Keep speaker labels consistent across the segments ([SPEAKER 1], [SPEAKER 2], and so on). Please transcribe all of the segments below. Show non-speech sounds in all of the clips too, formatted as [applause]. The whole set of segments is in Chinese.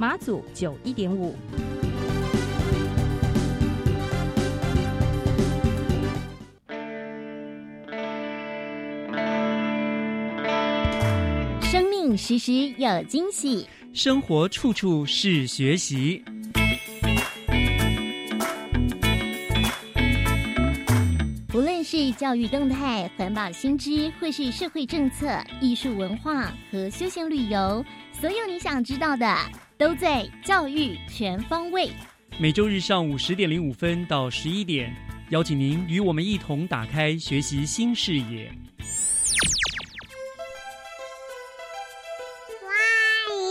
[SPEAKER 1] 马祖九一点五，
[SPEAKER 2] 生命时时有惊喜，
[SPEAKER 3] 生活处处是学习。
[SPEAKER 2] 无论是教育动态、环保新知，或是社会政策、艺术文化和休闲旅游，所有你想知道的。都在教育全方位。
[SPEAKER 3] 每周日上午十点零五分到十一点，邀请您与我们一同打开学习新视野。
[SPEAKER 4] 欢迎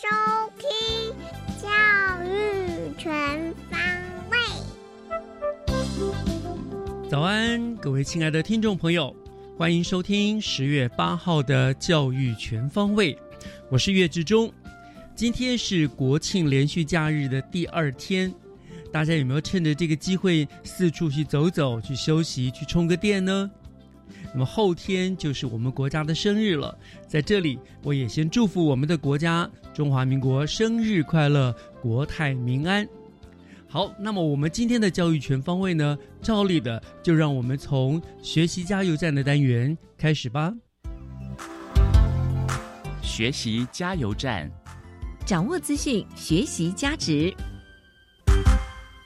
[SPEAKER 4] 收听教育全方位。
[SPEAKER 3] 早安，各位亲爱的听众朋友，欢迎收听十月八号的教育全方位。我是岳志忠。今天是国庆连续假日的第二天，大家有没有趁着这个机会四处去走走、去休息、去充个电呢？那么后天就是我们国家的生日了，在这里我也先祝福我们的国家中华民国生日快乐，国泰民安。好，那么我们今天的教育全方位呢，照例的就让我们从学习加油站的单元开始吧。
[SPEAKER 5] 学习加油站。
[SPEAKER 1] 掌握资讯，学习价值。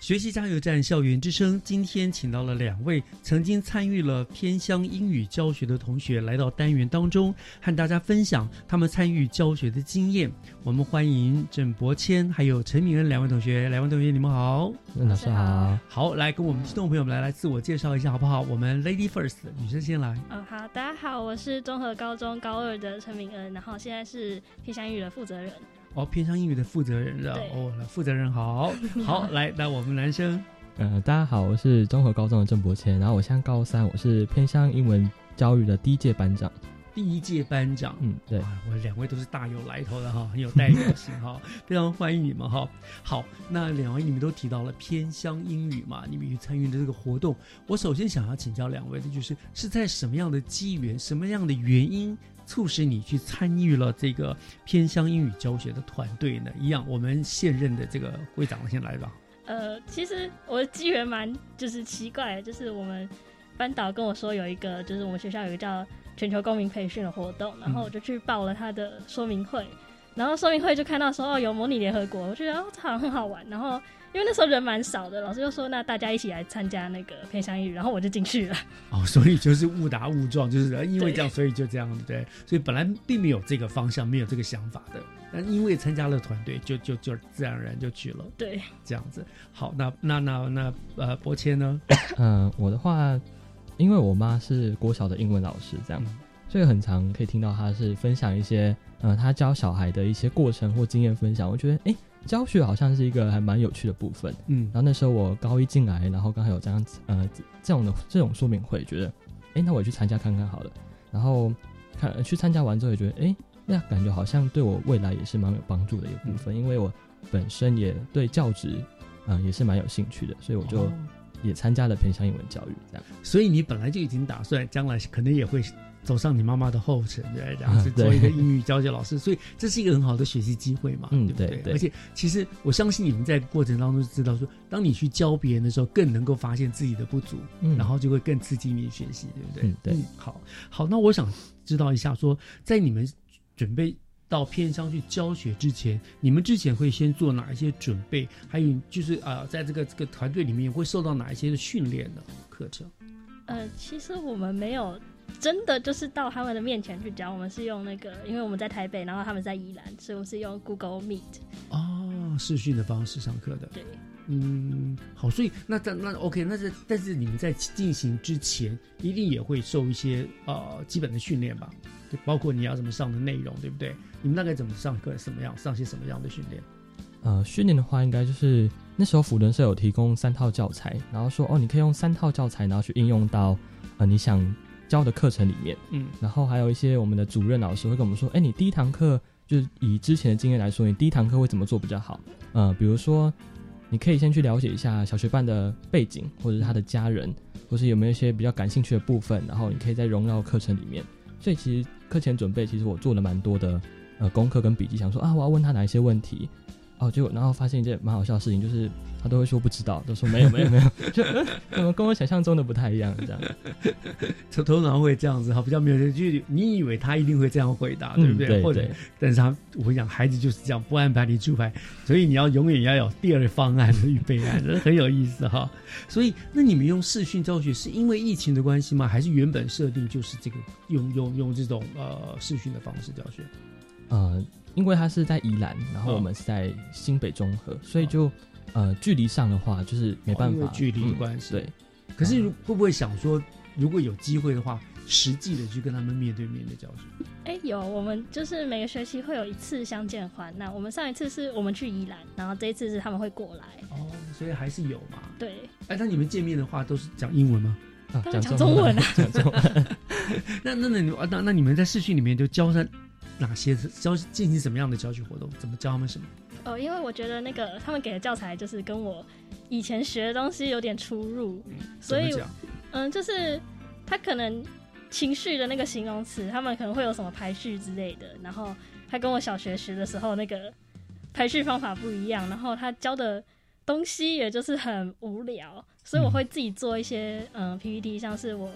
[SPEAKER 3] 学习加油站，校园之声。今天请到了两位曾经参与了偏乡英语教学的同学，来到单元当中，和大家分享他们参与教学的经验。我们欢迎郑博谦还有陈敏恩两位同学。两位同学，你们好。
[SPEAKER 6] 老师好。
[SPEAKER 3] 好，来跟我们听众朋友们来来自我介绍一下，好不好？我们 Lady First，女生先来。
[SPEAKER 7] 嗯，好，大家好，我是综合高中高二的陈敏恩，然后现在是偏乡英语的负责人。
[SPEAKER 3] 哦，偏向英语的负责人的哦，负责人好。[laughs] 好来那，我们男生，
[SPEAKER 6] 呃，大家好，我是综合高中的郑博谦，然后我现在高三，我是偏向英文教育的第一届班长，
[SPEAKER 3] 第一届班长，
[SPEAKER 6] 嗯，对，
[SPEAKER 3] 我两位都是大有来头的哈，很 [laughs] 有代表性哈，非常欢迎你们哈。好，那两位你们都提到了偏乡英语嘛，你们去参与的这个活动，我首先想要请教两位的就是是在什么样的机缘，什么样的原因？促使你去参与了这个偏乡英语教学的团队呢？一样，我们现任的这个会长先来吧。
[SPEAKER 7] 呃，其实我的机缘蛮就是奇怪，就是我们班导跟我说有一个，就是我们学校有一个叫全球公民培训的活动，然后我就去报了他的说明会，然后说明会就看到说哦有模拟联合国，我觉得哦好像很好玩，然后。因为那时候人蛮少的，老师就说那大家一起来参加那个偏向英语，然后我就进去了。
[SPEAKER 3] 哦，所以就是误打误撞，就是因为这样，所以就这样对。所以本来并没有这个方向，没有这个想法的，但因为参加了团队，就就就自然而然就去了。
[SPEAKER 7] 对，
[SPEAKER 3] 这样子。好，那那那那呃，博谦呢？
[SPEAKER 6] 嗯，[coughs] 我的话，因为我妈是国小的英文老师，这样，所以很常可以听到她是分享一些，呃，她教小孩的一些过程或经验分享。我觉得，哎。教学好像是一个还蛮有趣的部分，嗯，然后那时候我高一进来，然后刚好有这样子，呃，这种的这种说明会，觉得，哎，那我去参加看看好了，然后看去参加完之后也觉得，哎，那感觉好像对我未来也是蛮有帮助的一个部分，因为我本身也对教职，嗯，也是蛮有兴趣的，所以我就也参加了偏向英文教育这样。
[SPEAKER 3] 所以你本来就已经打算将来可能也会。走上你妈妈的后尘，对，这样子做一个英语教学老师，所以这是一个很好的学习机会嘛，对不对？而且其实我相信你们在过程当中知道说，当你去教别人的时候，更能够发现自己的不足，嗯然后就会更刺激你学习，对不对？
[SPEAKER 6] 对，
[SPEAKER 3] 好，好，那我想知道一下，说在你们准备到偏乡去教学之前，你们之前会先做哪一些准备？还有就是啊，在这个这个团队里面会受到哪一些的训练的课程？
[SPEAKER 7] 呃，其实我们没有。真的就是到他们的面前去教，我们是用那个，因为我们在台北，然后他们在宜兰，所以我们是用 Google Meet
[SPEAKER 3] 哦，视讯的方式上课的。
[SPEAKER 7] 对，
[SPEAKER 3] 嗯，好，所以那在那 OK，那是但是你们在进行之前，一定也会受一些呃基本的训练吧？就包括你要怎么上的内容，对不对？你们大概怎么上课？什么样上些什么样的训练？
[SPEAKER 6] 呃，训练的话，应该就是那时候辅仁社有提供三套教材，然后说哦，你可以用三套教材，然后去应用到呃你想教的课程里面。
[SPEAKER 3] 嗯
[SPEAKER 6] 然后还有一些我们的主任老师会跟我们说，哎，你第一堂课就是以之前的经验来说，你第一堂课会怎么做比较好？呃，比如说你可以先去了解一下小学班的背景，或者是他的家人，或是有没有一些比较感兴趣的部分，然后你可以在融到课程里面。所以其实课前准备，其实我做了蛮多的呃功课跟笔记，想说啊，我要问他哪一些问题。哦，结果然后发现一件蛮好笑的事情，就是他都会说不知道，都说没有没有没有，[laughs] 就、呃、怎么跟我想象中的不太一样这样。
[SPEAKER 3] 头头脑会这样子哈，比较没有，就你以为他一定会这样回答，对不对？
[SPEAKER 6] 嗯对
[SPEAKER 3] 或者，但是他我讲，孩子就是这样，不按牌理出牌，所以你要永远要有第二方案的预备案，这很有意思哈。所以，那你们用视讯教学是因为疫情的关系吗？还是原本设定就是这个用用用这种呃视讯的方式教学？
[SPEAKER 6] 呃，因为他是在宜兰，然后
[SPEAKER 3] 哦
[SPEAKER 6] 我们是在新北中和，所以就呃距离上的话，就是没办法，
[SPEAKER 3] 哦距离的
[SPEAKER 6] 嗯
[SPEAKER 3] 关系
[SPEAKER 6] 对，
[SPEAKER 3] 可是如会不会想说，如果有机会的话，实际的去跟他们面对面的教学？
[SPEAKER 7] 哎、有，我们就是每个学期会有一次相见欢。那我们上一次是我们去宜兰，然后这一次是他们会过来。
[SPEAKER 3] 哦，所以还是有嘛。
[SPEAKER 7] 对，
[SPEAKER 3] 哎，那你们见面的话都是讲英文吗？
[SPEAKER 6] 啊
[SPEAKER 7] 讲中文啊，
[SPEAKER 6] 讲中文。[laughs]
[SPEAKER 3] 那那那你啊那那你们在视讯里面就教他哪些教进行什么样的教学活动？怎么教他们什么？
[SPEAKER 7] 哦，因为我觉得那个他们给的教材就是跟我以前学的东西有点出入，所以嗯，就是他可能情绪的那个形容词，他们可能会有什么排序之类的，然后他跟我小学学的时候那个排序方法不一样，然后他教的东西也就是很无聊，所以我会自己做一些嗯 PPT，像是我。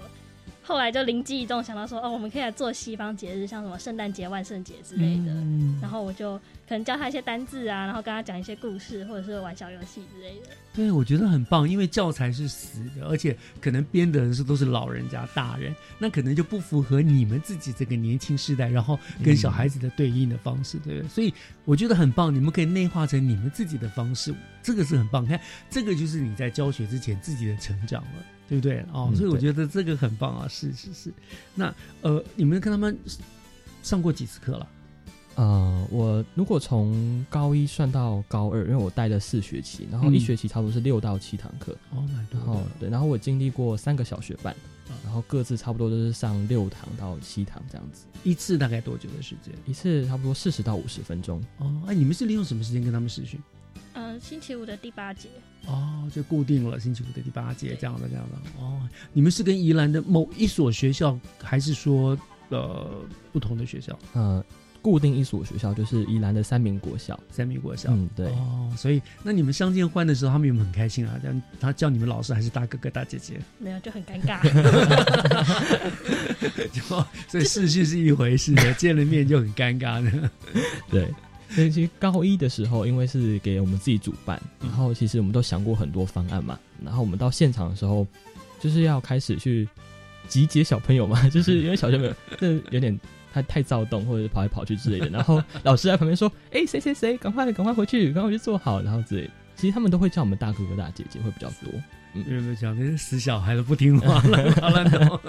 [SPEAKER 7] 后来就灵机一动，想到说，哦，我们可以来做西方节日，像什么圣诞节、万圣节之类的。
[SPEAKER 3] 嗯
[SPEAKER 7] 然后我就可能教他一些单字啊，然后跟他讲一些故事，或者是玩小游戏之类的。
[SPEAKER 3] 对，我觉得很棒，因为教材是死的，而且可能编的人是都是老人家、大人，那可能就不符合你们自己这个年轻时代，然后跟小孩子的对应的方式，对不对？所以我觉得很棒，你们可以内化成你们自己的方式，这个是很棒。看，这个就是你在教学之前自己的成长了。对不对？哦，
[SPEAKER 6] 嗯
[SPEAKER 3] 所以我觉得这个很棒啊！是是是，那呃，你们跟他们上过几次课了？
[SPEAKER 6] 呃，我如果从高一算到高二，因为我带了四学期，然后一
[SPEAKER 3] 嗯
[SPEAKER 6] 学期差不多是六到七堂课，
[SPEAKER 3] 哦，蛮多
[SPEAKER 6] 然后
[SPEAKER 3] 的。
[SPEAKER 6] 对，然后我经历过三个小学班
[SPEAKER 3] 啊，
[SPEAKER 6] 然后各自差不多都是上六堂到七堂这样子，
[SPEAKER 3] 一次大概多久的时间？
[SPEAKER 6] 一次差不多四十到五十分钟。
[SPEAKER 3] 哦，哎，你们是利用什么时间跟他们实训？
[SPEAKER 7] 嗯，星期五的第八节，
[SPEAKER 3] 哦，就固定了星期五的第八节这样的这样的。哦，你们是跟宜兰的某一所学校，还是说呃不同的学校？
[SPEAKER 6] 呃，固定一所学校就是宜兰的三明国校。
[SPEAKER 3] 三民国校。
[SPEAKER 6] 嗯，对，
[SPEAKER 3] 哦，所以那你们相见欢的时候，他们有没有很开心啊？这样他叫你们老师还是大哥哥大姐姐？
[SPEAKER 7] 没有就很尴尬。[laughs]
[SPEAKER 3] 就 [laughs] 所以视讯是一回事的，见了面就很尴尬呢。[laughs]
[SPEAKER 6] 对。所以其实高一的时候，因为是给我们自己主办，
[SPEAKER 3] 嗯
[SPEAKER 6] 然后其实我们都想过很多方案嘛。然后我们到现场的时候，就是要开始去集结小朋友嘛，[laughs] 就是因为小朋友这有点他太躁动，或者是跑来跑去之类的。然后老师在旁边说：“哎、谁谁谁，赶快赶快回去，赶快回去坐好。”然后之类的。其实他们都会叫我们大哥哥大姐姐会比较多。
[SPEAKER 3] 有没有讲那些死小孩都不听话了，好了。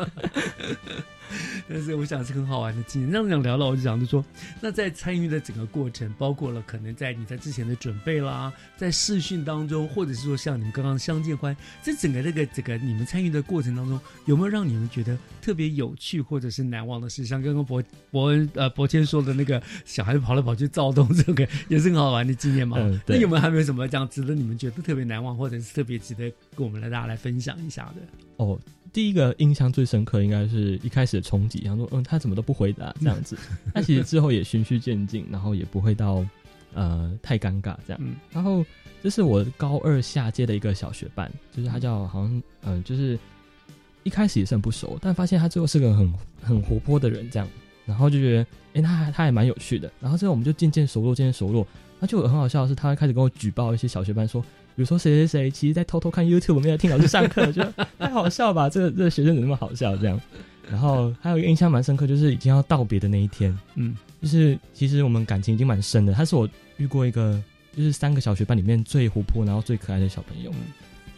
[SPEAKER 3] [laughs] 但是我想是很好玩的经验。这样讲聊了，我就想就说，那在参与的整个过程，包括了可能在你在之前的准备啦，在试训当中，或者是说像你们刚刚相见欢，这整个这个这个你们参与的过程当中，有没有让你们觉得特别有趣或者是难忘的事？像刚刚博博恩呃博谦说的那个小孩子跑来跑去躁动，[laughs] 这个也是很好玩的经验嘛。
[SPEAKER 6] 嗯
[SPEAKER 3] 那有没有还没有什么这样值得你们觉得特别难忘，或者是特别值得跟我们来大家来分享一下的？
[SPEAKER 6] 哦，第一个印象最深刻应该是一开始的冲击，然后说嗯他怎么都不回答这样子，[laughs] 那其实之后也循序渐进，然后也不会到呃太尴尬这样。
[SPEAKER 3] 嗯
[SPEAKER 6] 然后这是我高二下届的一个小学班，就是他叫好像嗯、呃就是一开始也是很不熟，但发现他最后是个很很活泼的人这样，然后就觉得哎、诶他还他还蛮有趣的，然后之后我们就渐渐熟络，渐渐熟络。他就很好笑的是，他开始跟我举报一些小学班说，比如说谁谁谁其实在偷偷看 YouTube，没有听老师上课，就 [laughs] 太好笑吧？这个这个学生怎么那么好笑这样？然后还有一个印象蛮深刻，就是已经要道别的那一天，
[SPEAKER 3] 嗯，
[SPEAKER 6] 就是其实我们感情已经蛮深的。他是我遇过一个就是三个小学班里面最活泼，然后最可爱的小朋友。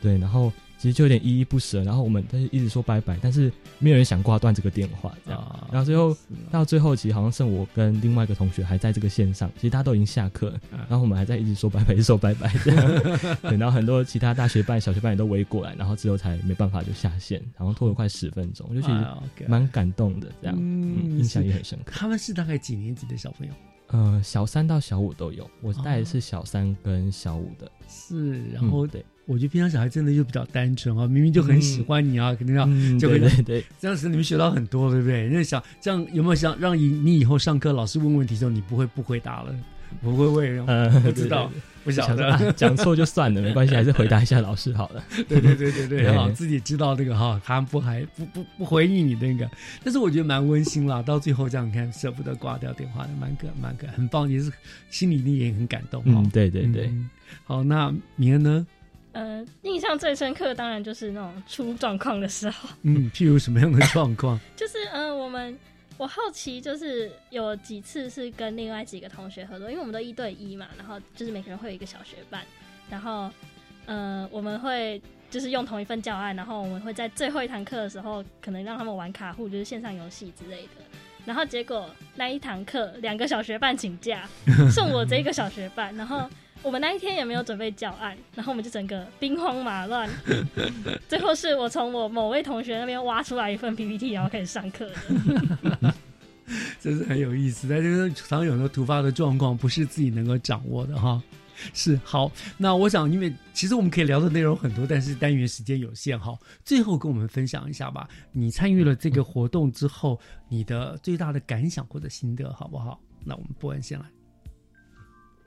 [SPEAKER 6] 对，然后其实就有点依依不舍。然后我们但是一直说拜拜，但是没有人想挂断这个电话，这样。
[SPEAKER 3] 啊
[SPEAKER 6] 然后最后
[SPEAKER 3] 啊
[SPEAKER 6] 到最后，其实好像剩我跟另外一个同学还在这个线上，其实大家都已经下课了，
[SPEAKER 3] 嗯
[SPEAKER 6] 然后我们还在一直说拜拜，一直说拜拜这样。对，然后很多其他大学班、小学班也都围过来，然后之后才没办法就下线，然后拖了快十分钟，就其实
[SPEAKER 3] 哎呀，OK
[SPEAKER 6] 蛮感动的，这样，
[SPEAKER 3] 嗯
[SPEAKER 6] 嗯，印象也很深刻。
[SPEAKER 3] 他们是大概几年级的小朋友？
[SPEAKER 6] 呃，小三到小五都有，我带的
[SPEAKER 3] 哦
[SPEAKER 6] 是小三跟小五的，
[SPEAKER 3] 是，然后
[SPEAKER 6] 嗯对，
[SPEAKER 3] 我觉得平常小孩真的就比较单纯啊，明明就很喜欢你啊，肯定要
[SPEAKER 6] 嗯，
[SPEAKER 3] 就会
[SPEAKER 6] 对对对，
[SPEAKER 3] 这样子，你们学到很多，对不对？那想这样有没有想让你你以后上课老师问问题的时候，你不会不回答了？[laughs] 不会会，
[SPEAKER 6] 呃，[laughs]
[SPEAKER 3] 不知道
[SPEAKER 6] 对，对
[SPEAKER 3] 不晓得
[SPEAKER 6] 啊，[laughs] 讲错就算了，没关系，还是回答一下老师好了。
[SPEAKER 3] 对对对对对，
[SPEAKER 6] 对
[SPEAKER 3] 哈，自己知道这个哈，他不还不不不回应你那个，但是我觉得蛮温馨啦。到最后这样看，舍不得挂掉电话的，蛮可蛮可，很棒，也是心里你也很感动哈。
[SPEAKER 6] 嗯，对对对，
[SPEAKER 3] 嗯好，那明恩呢？
[SPEAKER 7] 呃，印象最深刻当然就是那种出状况的时候，
[SPEAKER 3] 嗯，譬如什么样的状况？
[SPEAKER 7] 就是嗯、呃我们我好奇就是有几次是跟另外几个同学合作，因为我们都一对一嘛，然后就是每个人会有一个小学伴，然后呃我们会就是用同一份教案，然后我们会在最后一堂课的时候，可能让他们玩卡户，就是线上游戏之类的。然后结果那一堂课两个小学伴请假，[laughs] 剩我这一个小学伴，然后我们那一天也没有准备教案，然后我们就整个兵荒马乱。[laughs] 最后是我从我某位同学那边挖出来一份 PPT，然后开始上课的。[laughs]
[SPEAKER 3] 真是很有意思。但是常有很多突发的状况，不是自己能够掌握的哈。是好，那我想，因为其实我们可以聊的内容很多，但是单元时间有限哈。最后跟我们分享一下吧，你参与了这个活动之后，你的最大的感想或者心得好不好？那我们博恩先来。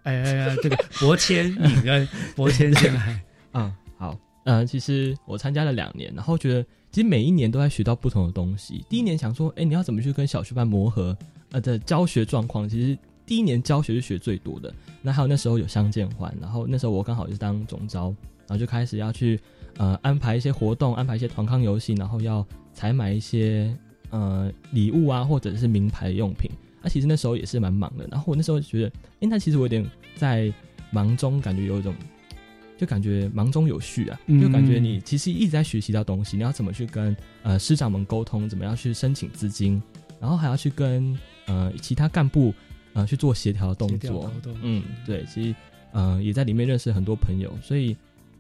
[SPEAKER 3] 哎哎哎，这个博谦、敏恩，博谦先来。[laughs]
[SPEAKER 6] 嗯，好，呃，其实我参加了两年，然后觉得其实每一年都在学到不同的东西。第一年想说，哎，你要怎么去跟小学班磨合，呃的教学状况，其实第一年教学是学最多的。那还有那时候有相见欢，然后那时候我刚好也是当总招，然后就开始要去呃安排一些活动，安排一些团康游戏，然后要采买一些呃礼物啊，或者是名牌用品。那、其实那时候也是蛮忙的，然后我那时候觉得，哎，那其实我有点在忙中感觉有一种。就感觉忙中有序啊，
[SPEAKER 3] 嗯
[SPEAKER 6] 就感觉你其实一直在学习到东西，你要怎么去跟呃师长们沟通，怎么样去申请资金，然后还要去跟呃其他干部呃去做协调的动作，嗯，对，其实呃也在里面认识很多朋友，所以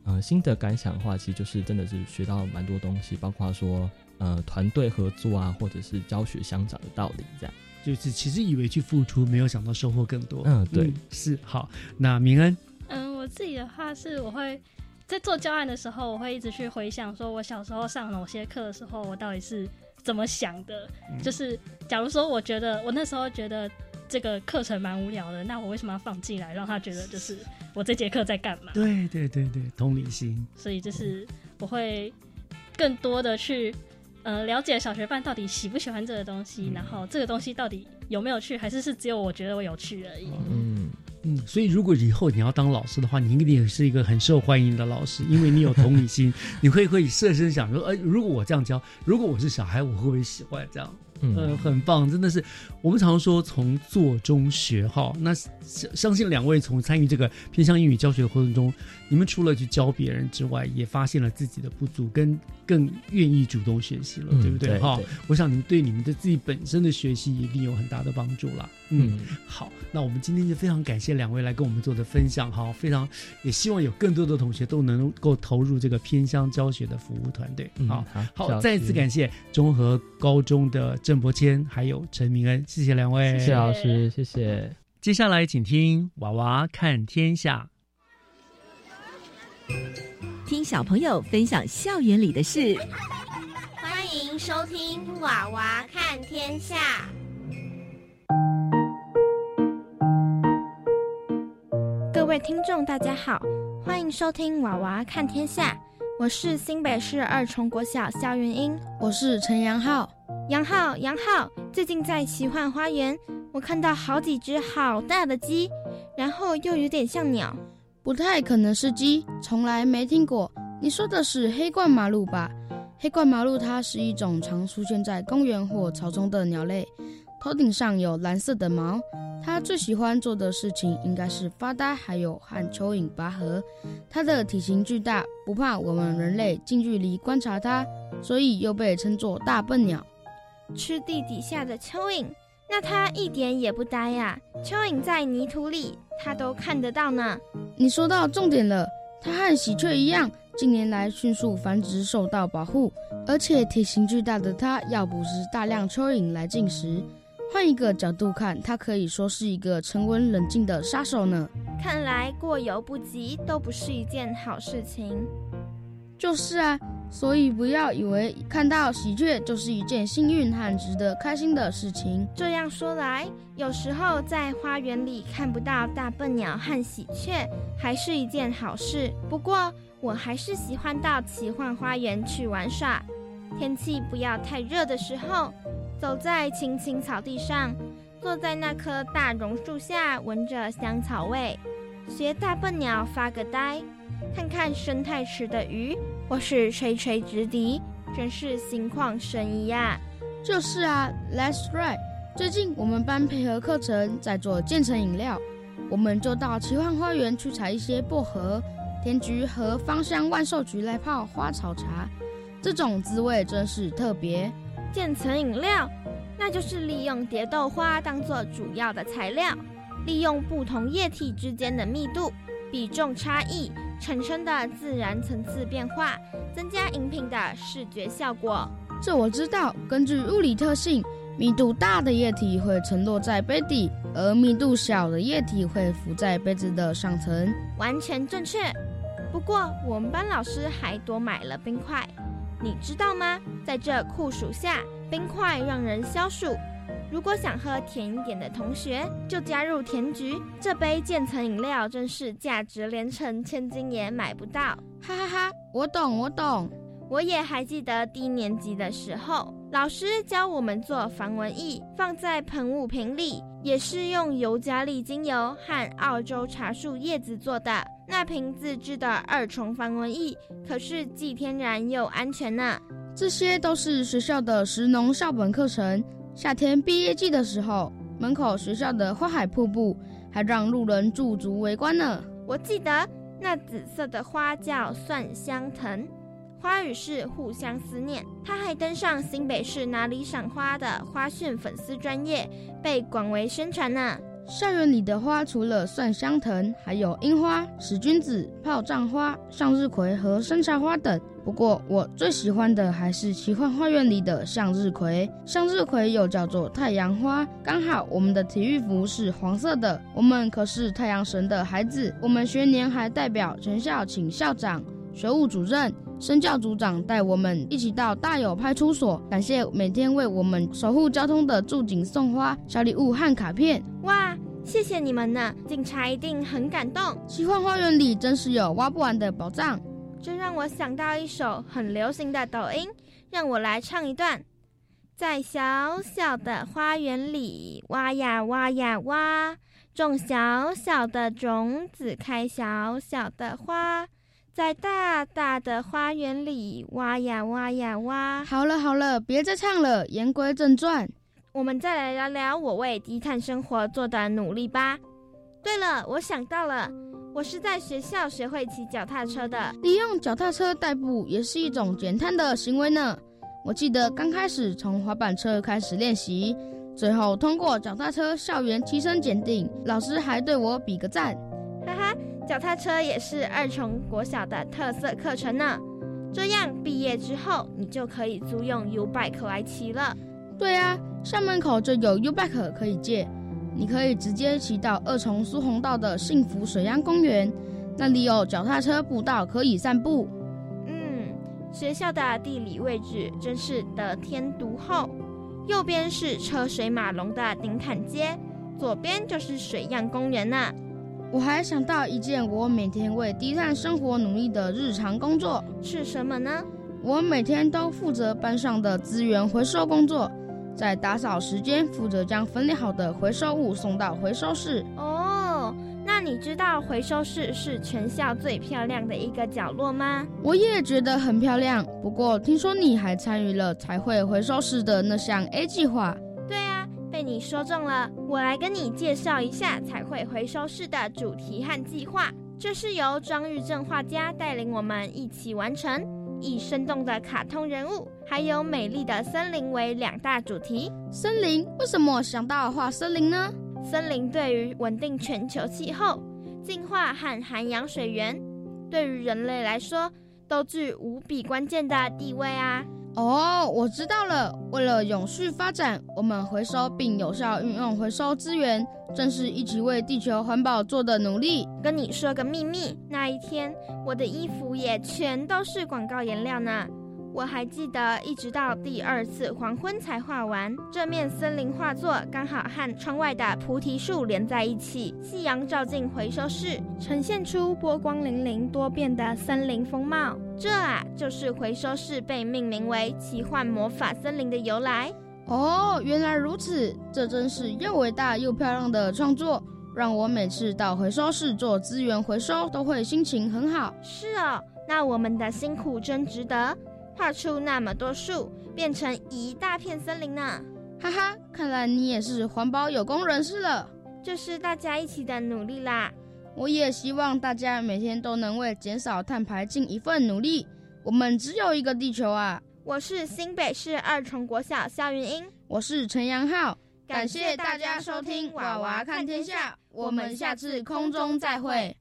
[SPEAKER 6] 呃新的感想的话，其实就是真的是学到蛮多东西，包括说呃团队合作啊，或者是教学相长的道理这样。
[SPEAKER 3] 就是其实以为去付出，没有想到收获更多。
[SPEAKER 6] 嗯对
[SPEAKER 3] 是好。那明恩，
[SPEAKER 7] 嗯，我自己的话是，我会在做教案的时候，我会一直去回想，说我小时候上某些课的时候，我到底是怎么想的。就是假如说，我觉得我那时候觉得这个课程蛮无聊的，那我为什么要放进来，让他觉得就是我这节课在干嘛？
[SPEAKER 3] 对对对对，同理心。
[SPEAKER 7] 所以就是我会更多的去呃了解小学班到底喜不喜欢这个东西，然后这个东西到底有没有趣，还是是只有我觉得我有趣而已。
[SPEAKER 6] 嗯，
[SPEAKER 3] 嗯，所以如果以后你要当老师的话，你一定也是一个很受欢迎的老师，因为你有同理心，[laughs] 你会会设身想说，呃，如果我这样教，如果我是小孩，我会不会喜欢这样？
[SPEAKER 6] 嗯
[SPEAKER 3] 呃，很棒，真的是我们常说从做中学哈。那相相信两位从参与这个偏向英语教学的过程中，你们除了去教别人之外，也发现了自己的不足，跟更愿意主动学习了，
[SPEAKER 6] 嗯
[SPEAKER 3] 对不对？哈，我想你们对你们的自己本身的学习一定有很大的帮助啦。嗯
[SPEAKER 6] 嗯
[SPEAKER 3] 好，那我们今天就非常感谢两位来跟我们做的分享哈，非常也希望有更多的同学都能够投入这个偏乡教学的服务团队。
[SPEAKER 6] 嗯
[SPEAKER 3] 好，
[SPEAKER 6] 好
[SPEAKER 3] 再次感谢中和高中的郑伯谦还有陈明恩，谢谢两位，
[SPEAKER 6] 谢谢老师，谢谢。
[SPEAKER 3] 接下来请听《娃娃看天下》。
[SPEAKER 8] 听小朋友分享校园里的事。
[SPEAKER 4] 欢迎收听《娃娃看天下》。
[SPEAKER 9] 各位听众，大家好，欢迎收听《娃娃看天下》，我是新北市二重国小肖云英，
[SPEAKER 10] 我是陈杨浩。
[SPEAKER 9] 杨浩，杨浩，最近在奇幻花园，我看到好几只好大的鸡，然后又有点像鸟，
[SPEAKER 10] 不太可能是鸡，从来没听过。你说的是黑冠麻鹭吧？黑冠麻鹭它是一种常出现在公园或草中的鸟类，头顶上有蓝色的毛，它最喜欢做的事情应该是发呆，还有和蚯蚓拔河。它的体型巨大，不怕我们人类近距离观察它，所以又被称作大笨鸟。
[SPEAKER 9] 吃地底下的蚯蚓，那它一点也不呆呀！蚯蚓在泥土里，它都看得到呢。
[SPEAKER 10] 你说到重点了，它和喜鹊一样，近年来迅速繁殖，受到保护，而且体型巨大的它，要捕食大量蚯蚓来进食。换一个角度看，它可以说是一个沉稳冷静的杀手呢。
[SPEAKER 9] 看来过犹不及都不是一件好事情。
[SPEAKER 10] 就是啊，所以不要以为看到喜鹊就是一件幸运和值得开心的事情。
[SPEAKER 9] 这样说来，有时候在花园里看不到大笨鸟和喜鹊，还是一件好事。不过，我还是喜欢到奇幻花园去玩耍。天气不要太热的时候。走在青青草地上，坐在那棵大榕树下，闻着香草味，学大笨鸟发个呆，看看生态池的鱼，或是垂垂直笛，真是心旷神怡呀！
[SPEAKER 10] 就是啊，Let's right。最近我们班配合课程在做渐层饮料，我们就到奇幻花园去采一些薄荷、甜菊和芳香万寿菊来泡花草茶，这种滋味真是特别。
[SPEAKER 9] 渐层饮料，那就是利用蝶豆花当做主要的材料，利用不同液体之间的密度、比重差异产生的自然层次变化，增加饮品的视觉效果。
[SPEAKER 10] 这我知道。根据物理特性，密度大的液体会沉落在杯底，而密度小的液体会浮在杯子的上层。
[SPEAKER 9] 完全正确。不过我们班老师还多买了冰块。你知道吗？在这酷暑下，冰块让人消暑。如果想喝甜一点的同学，就加入甜菊。这杯渐层饮料真是价值连城，千金也买不到。
[SPEAKER 10] 哈哈哈，我懂，我懂。
[SPEAKER 9] 我也还记得低年级的时候，老师教我们做防蚊液，放在喷雾瓶里，也是用尤加利精油和澳洲茶树叶子做的。那瓶自制的二重防蚊液可是既天然又安全呢。
[SPEAKER 10] 这些都是学校的实农校本课程。夏天毕业季的时候，门口学校的花海瀑布还让路人驻足围观呢。
[SPEAKER 9] 我记得那紫色的花叫蒜香藤，花语是互相思念。他还登上新北市哪里赏花的花讯粉丝专业，被广为宣传呢。
[SPEAKER 10] 校园里的花除了蒜香藤，还有樱花、使君子、炮仗花、向日葵和山茶花等。不过我最喜欢的还是奇幻花园里的向日葵。向日葵又叫做太阳花，刚好我们的体育服是黄色的，我们可是太阳神的孩子。我们学年还代表全校请校长、学务主任、生教组长带我们一起到大有派出所，感谢每天为我们守护交通的驻警送花、小礼物和卡片。
[SPEAKER 9] 哇！谢谢你们呢，警察一定很感动。
[SPEAKER 10] 奇幻花园里真是有挖不完的宝藏，
[SPEAKER 9] 这让我想到一首很流行的抖音，让我来唱一段。在小小的花园里挖呀挖呀挖，种小小的种子开小小的花，在大大的花园里挖呀挖呀挖。
[SPEAKER 10] 好了好了，别再唱了，言归正传。
[SPEAKER 9] 我们再来聊聊我为低碳生活做的努力吧。对了，我想到了，我是在学校学会骑脚踏车的。
[SPEAKER 10] 利用脚踏车代步也是一种减碳的行为呢。我记得刚开始从滑板车开始练习，最后通过脚踏车校园提升检定，老师还对我比个赞。
[SPEAKER 9] 哈哈，脚踏车也是二重国小的特色课程呢。这样毕业之后，你就可以租用 U bike 来骑了。
[SPEAKER 10] 对啊。校门口就有 U bike 可以借，你可以直接骑到二重苏红道的幸福水漾公园，那里有脚踏车步道可以散步。
[SPEAKER 9] 嗯，学校的地理位置真是得天独厚，右边是车水马龙的顶坎街，左边就是水漾公园呢。
[SPEAKER 10] 我还想到一件我每天为低碳生活努力的日常工作，
[SPEAKER 9] 是什么呢？
[SPEAKER 10] 我每天都负责班上的资源回收工作。在打扫时间，负责将分类好的回收物送到回收室。
[SPEAKER 9] 哦，那你知道回收室是全校最漂亮的一个角落吗？
[SPEAKER 10] 我也觉得很漂亮。不过听说你还参与了彩绘回收室的那项 A 计划。
[SPEAKER 9] 被你说中了，我来跟你介绍一下彩绘回收室的主题和计划。这是由庄玉正画家带领我们一起完成，以生动的卡通人物，还有美丽的森林为两大主题。
[SPEAKER 10] 森林？为什么想到画森林呢？
[SPEAKER 9] 森林对于稳定全球气候、净化和涵养水源，对于人类来说都具无比关键的地位啊！
[SPEAKER 10] 哦，我知道了。为了永续发展，我们回收并有效运用回收资源，正是一起为地球环保做的努力。
[SPEAKER 9] 跟你说个秘密，那一天我的衣服也全都是广告颜料呢。我还记得，一直到第二次黄昏才画完这面森林画作，刚好和窗外的菩提树连在一起，夕阳照进回收室，呈现出波光粼粼、多变的森林风貌。这啊，就是回收室被命名为奇幻魔法森林的由来。
[SPEAKER 10] 哦，原来如此，这真是又伟大又漂亮的创作，让我每次到回收室做资源回收都会心情很好。
[SPEAKER 9] 是哦，那我们的辛苦真值得。画出那么多树，变成一大片森林呢！
[SPEAKER 10] 哈哈，看来你也是环保有功人士了。
[SPEAKER 9] 这是大家一起的努力啦！
[SPEAKER 10] 我也希望大家每天都能为减少碳排尽一份努力。我们只有一个地球啊！
[SPEAKER 9] 我是新北市二重国小肖云英，
[SPEAKER 10] 我是陈阳浩。感谢大家收听《娃娃看天下》，我们下次空中再会。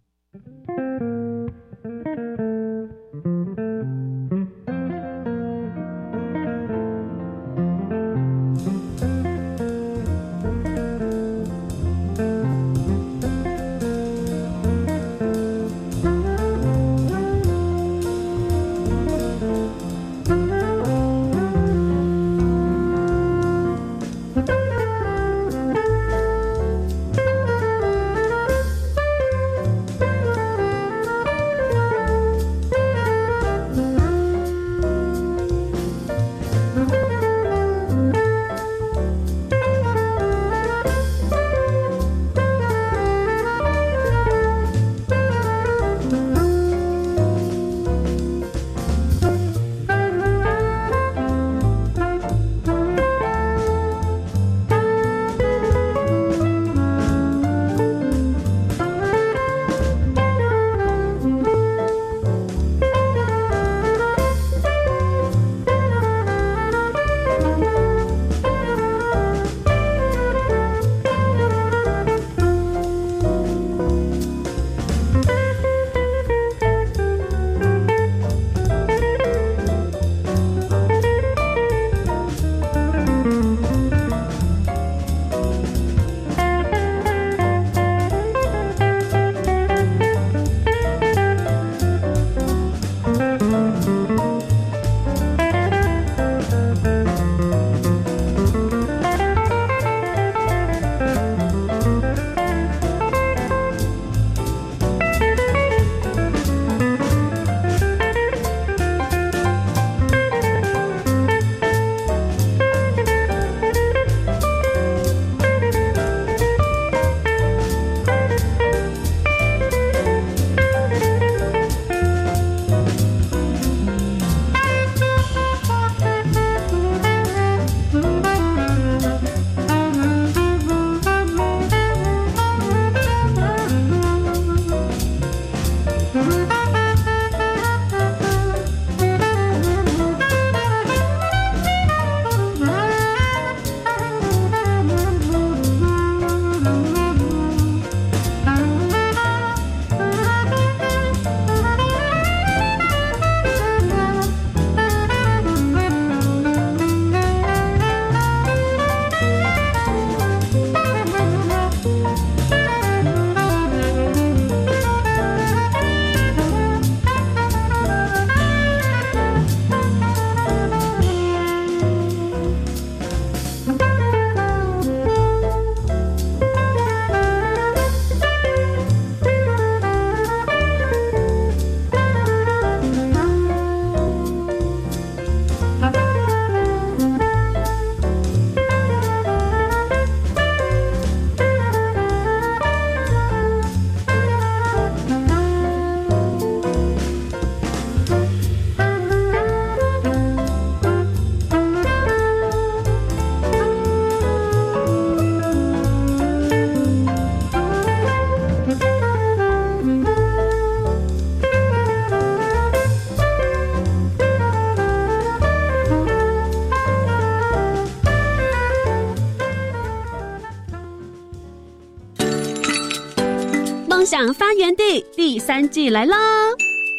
[SPEAKER 11] 享发源地第三季来喽！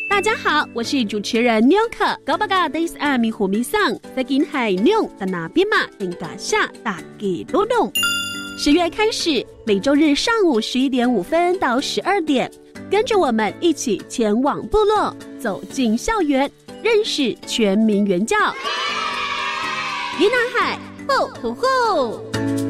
[SPEAKER 11] 大家好，我是主持人妞可。高巴嘎 days 阿米虎米桑，在金海妞的那边嘛，应该下大给多动。十月开始，每周日上午十一点五分到十二点，跟着我们一起前往部落，走进校园，认识全民原教。云南海，呼呼呼！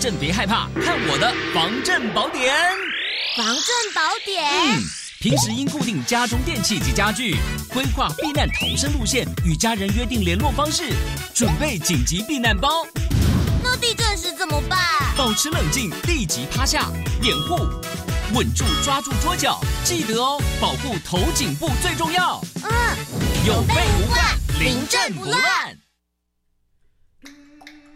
[SPEAKER 12] 震别害怕，看我的防震宝典。
[SPEAKER 4] 防震宝典。
[SPEAKER 12] 嗯，平时应固定家中电器及家具，规划避难逃生路线，与家人约定联络方式，准备紧急避难包。
[SPEAKER 4] 那地震时怎么办？
[SPEAKER 12] 保持冷静，立即趴下，掩护，稳住，抓住桌角，记得哦，保护头颈部最重要。嗯，有备无患，临阵不乱。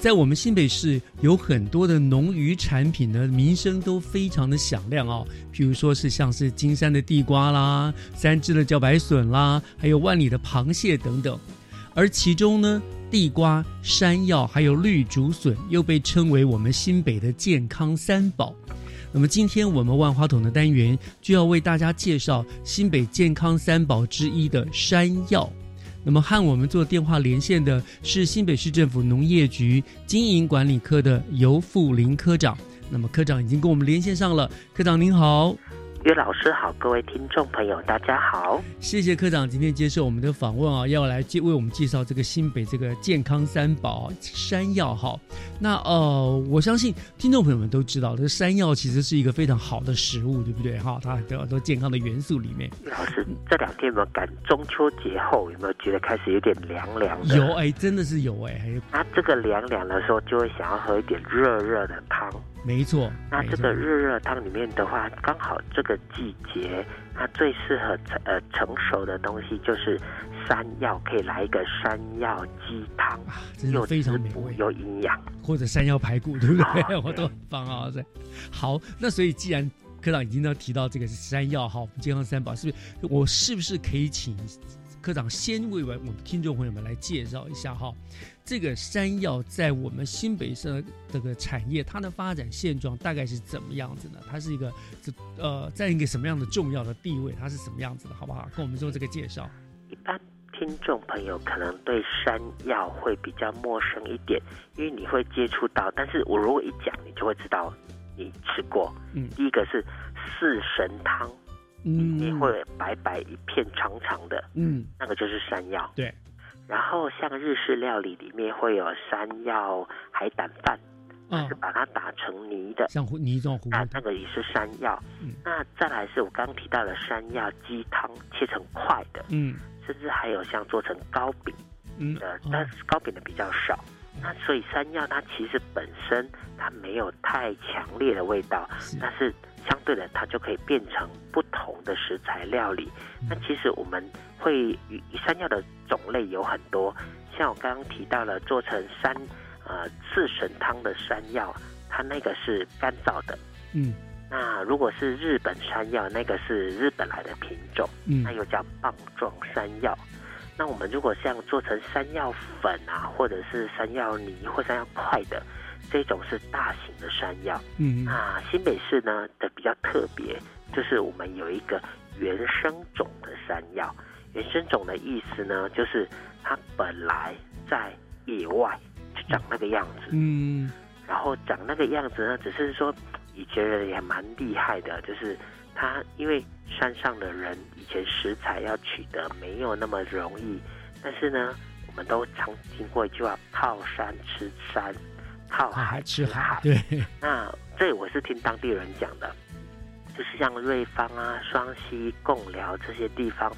[SPEAKER 3] 在我们新北市有很多的农渔产品呢，名声都非常的响亮哦。譬如说是像是金山的地瓜啦、三只的茭白笋啦，还有万里的螃蟹等等。而其中呢，地瓜、山药还有绿竹笋又被称为我们新北的健康三宝。那么今天我们万花筒的单元就要为大家介绍新北健康三宝之一的山药。那么和我们做电话连线的是新北市政府农业局经营管理科的尤富林科长。那么科长已经跟我们连线上了，科长您好。
[SPEAKER 13] 岳老师好，各位听众朋友，大家好。
[SPEAKER 3] 谢谢科长今天接受我们的访问啊，要来介为我们介绍这个新北这个健康三宝山药哈。那呃，我相信听众朋友们都知道，这个山药其实是一个非常好的食物，对不对哈？它有很多健康的元素里面。
[SPEAKER 13] 岳老师这两天有没有赶中秋节后，有没有觉得开始有点凉凉的？
[SPEAKER 3] 有哎，真的是有哎。
[SPEAKER 13] 那这个凉凉的时候，就会想要喝一点热热的汤。
[SPEAKER 3] 没错，
[SPEAKER 13] 那这个热热汤里面的话，刚好这个季节，它最适合成呃成熟的东西就是山药，可以来一个山药鸡汤，
[SPEAKER 3] 又非常美味
[SPEAKER 13] 又营养，
[SPEAKER 3] 或者山药排骨，对不对？[laughs] 我都很棒啊！对，好，那所以既然科长已经要提到这个山药哈，健康三宝，是不是？我是不是可以请科长先为我们听众朋友们来介绍一下哈？这个山药在我们新北市这个产业，它的发展现状大概是怎么样子呢？它是一个这呃，在一个什么样的重要的地位？它是什么样子的？好不好？跟我们做这个介绍。
[SPEAKER 13] 一般听众朋友可能对山药会比较陌生一点，因为你会接触到，但是我如果一讲，你就会知道你吃过。嗯，第一个是四神汤，嗯，你会白白一片长长的，嗯，那个就是山药。
[SPEAKER 3] 对。
[SPEAKER 13] 然后像日式料理里面会有山药海胆饭，是把它打成泥的，
[SPEAKER 3] 像泥状糊。
[SPEAKER 13] 那那个也是山药。那再来是我刚刚提到的山药鸡汤，切成块的。嗯，甚至还有像做成糕饼，嗯，呃，但是糕饼的比较少。那所以山药它其实本身它没有太强烈的味道，但是相对的它就可以变成不同的食材料理。那其实我们会山药的种类有很多，像我刚刚提到了做成山呃刺神汤的山药，它那个是干燥的。
[SPEAKER 3] 嗯。
[SPEAKER 13] 那如果是日本山药，那个是日本来的品种，
[SPEAKER 3] 嗯，
[SPEAKER 13] 那又叫棒状山药。那我们如果像做成山药粉啊，或者是山药泥或山药块的，这种是大型的山药。
[SPEAKER 3] 嗯，
[SPEAKER 13] 那新北市呢的比较特别，就是我们有一个原生种的山药。原生种的意思呢，就是它本来在野外就长那个样子。
[SPEAKER 3] 嗯，
[SPEAKER 13] 然后长那个样子呢，只是说。以前人也蛮厉害的，就是他因为山上的人以前食材要取得没有那么容易，但是呢，我们都常听过一句话：靠山吃山，靠海吃海。
[SPEAKER 3] 对。
[SPEAKER 13] 那这我是听当地人讲的，就是像瑞芳啊、双溪、贡寮这些地方，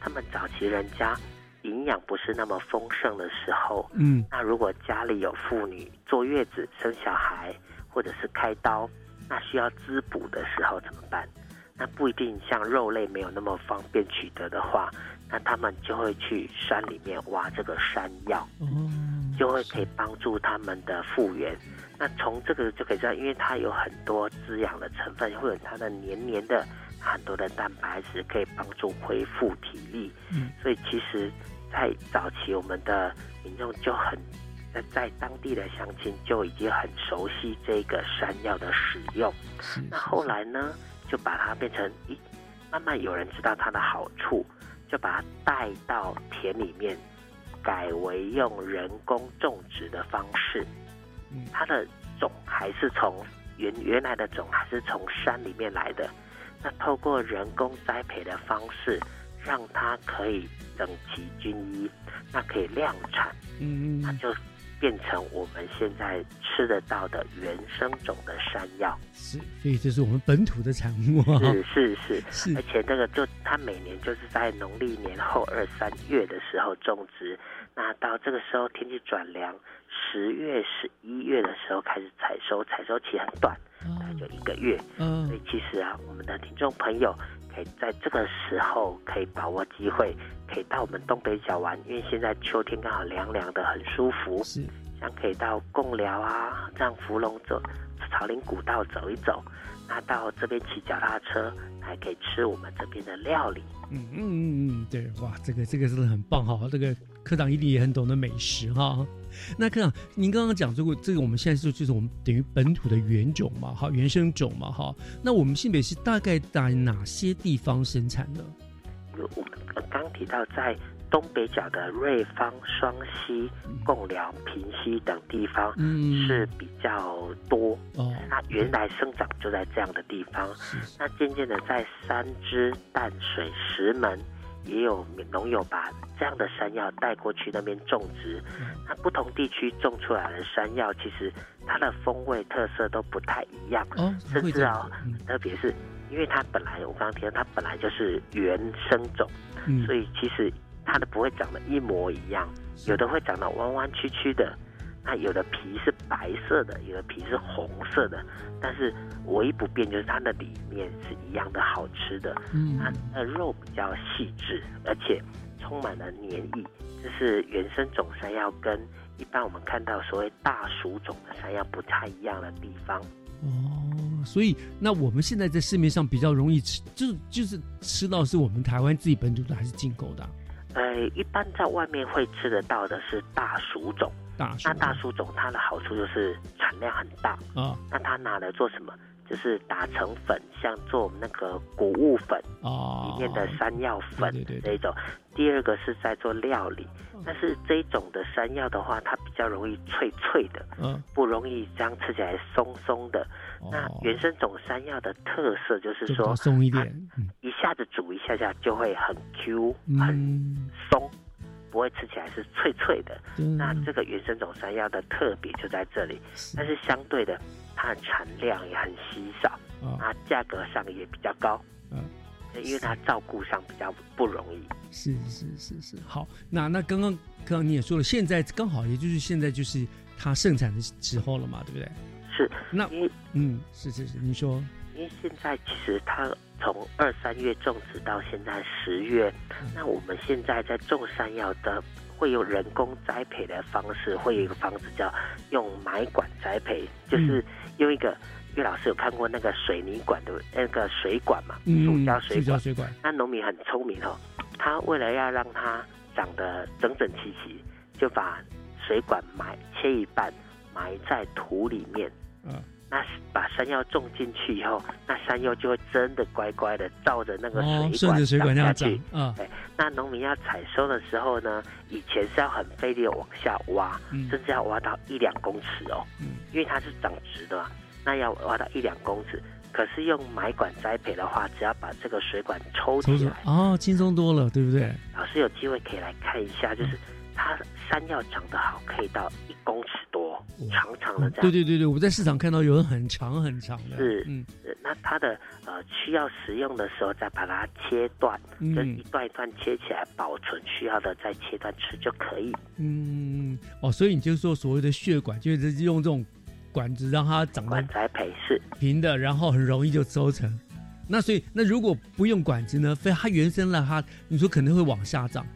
[SPEAKER 13] 他们早期人家营养不是那么丰盛的时候，
[SPEAKER 3] 嗯，
[SPEAKER 13] 那如果家里有妇女坐月子、生小孩，或者是开刀。那需要滋补的时候怎么办？那不一定像肉类没有那么方便取得的话，那他们就会去山里面挖这个山药，就会可以帮助他们的复原。那从这个就可以知道，因为它有很多滋养的成分，会有它的黏黏的很多的蛋白质，可以帮助恢复体力。
[SPEAKER 3] 嗯，
[SPEAKER 13] 所以其实，在早期我们的民众就很。在在当地的乡亲就已经很熟悉这个山药的使用，那后来呢，就把它变成，咦，慢慢有人知道它的好处，就把它带到田里面，改为用人工种植的方式，它的种还是从原原来的种还是从山里面来的，那透过人工栽培的方式，让它可以整齐均一，那可以量产，
[SPEAKER 3] 嗯，
[SPEAKER 13] 那就。变成我们现在吃得到的原生种的山药，
[SPEAKER 3] 是，所以这是我们本土的产物
[SPEAKER 13] 啊。是是是。是，而且这个就它每年就是在农历年后二三月的时候种植，那到这个时候天气转凉，十月十一月的时候开始采收，采收期很短，大概就一个月。
[SPEAKER 3] 嗯，
[SPEAKER 13] 所以其实啊，我们的听众朋友可以在这个时候可以把握机会。可以到我们东北角玩，因为现在秋天刚好凉凉的，很舒服。
[SPEAKER 3] 是，
[SPEAKER 13] 像可以到贡寮啊，让芙蓉走朝林古道走一走。那到这边骑脚踏车，还可以吃我们这边的料理。
[SPEAKER 3] 嗯嗯嗯嗯，对，哇，这个这个真的很棒哈。这个科长一定也很懂得美食哈。那科长，您刚刚讲这个，这个我们现在就就是我们等于本土的原种嘛，哈，原生种嘛，哈。那我们新北是大概在哪些地方生产呢？
[SPEAKER 13] 我们刚提到在东北角的瑞芳、双溪、贡寮、平溪等地方是比较多。
[SPEAKER 3] 哦，
[SPEAKER 13] 那原来生长就在这样的地方。那渐渐的在三芝、淡水、石门也有农友把这样的山药带过去那边种植。那不同地区种出来的山药，其实它的风味特色都不太一样。
[SPEAKER 3] 哦，
[SPEAKER 13] 甚至啊，特别是。因为它本来我刚刚提到，它本来就是原生种，所以其实它的不会长得一模一样，有的会长得弯弯曲曲的，那有的皮是白色的，有的皮是红色的，但是唯一不变就是它的里面是一样的好吃的，嗯它的肉比较细致，而且充满了黏液，这是原生种山药跟一般我们看到所谓大属种的山药不太一样的地方。
[SPEAKER 3] 哦，所以那我们现在在市面上比较容易吃，就就是吃到是我们台湾自己本土的还是进口的？
[SPEAKER 13] 呃，一般在外面会吃得到的是大薯种，
[SPEAKER 3] 大
[SPEAKER 13] 那大薯种它的好处就是产量很大
[SPEAKER 3] 啊。
[SPEAKER 13] 那它拿来做什么？就是打成粉，像做那个谷物粉
[SPEAKER 3] 啊，
[SPEAKER 13] 里面的山药粉这一种。第二个是在做料理，但是这一种的山药的话，它比较容易脆脆的，
[SPEAKER 3] 嗯，
[SPEAKER 13] 不容易这样吃起来松松的。那原生种山药的特色就是说，
[SPEAKER 3] 松一点，
[SPEAKER 13] 一下子煮一下下就会很 Q，很松，不会吃起来是脆脆的。那这个原生种山药的特别就在这里，但是相对的。它的产量也很稀少，啊，价格上也比较高，
[SPEAKER 3] 嗯，
[SPEAKER 13] 因为它照顾上比较不容易。
[SPEAKER 3] 是是是是，好，那那刚刚刚刚你也说了，现在刚好也就是现在就是它盛产的时候了嘛，对不对？
[SPEAKER 13] 是，
[SPEAKER 3] 那嗯，是是是，你说，
[SPEAKER 13] 因为现在其实它从二三月种植到现在十月，那我们现在在种山药的会有人工栽培的方式，会有一个方式叫用埋管栽培，就是用一个。岳老师有看过那个水泥管的那个水管嘛？塑胶水管。
[SPEAKER 3] 水管。
[SPEAKER 13] 那农民很聪明哦，他为了要让它长得整整齐齐，就把水管埋切一半，埋在土里面。嗯。那把山药种进去以后，那山药就会真的乖乖的照着那个水管长下去。嗯，对。那农民要采收的时候呢，以前是要很费力的往下挖，甚至要挖到一两公尺哦。嗯。因为它是长直的嘛，那要挖到一两公尺。可是用埋管栽培的话，只要把这个水管抽起来，
[SPEAKER 3] 哦，轻松多了，对不对？
[SPEAKER 13] 老师有机会可以来看一下，就是它山药长得好，可以到一公尺多，长长的这样。
[SPEAKER 3] 对对对对，我在市场看到有人很长很长的。
[SPEAKER 13] 是，嗯，那它的呃需要食用的时候再把它切断，就一段一段切起来保存，需要的再切断吃就可以。
[SPEAKER 3] 嗯，哦，所以你就说所谓的血管，就是用这种。管子让它长得
[SPEAKER 13] 栽培是
[SPEAKER 3] 平的，然后很容易就收成。那所以那如果不用管子呢？非它原生了，它你说可能会往下长。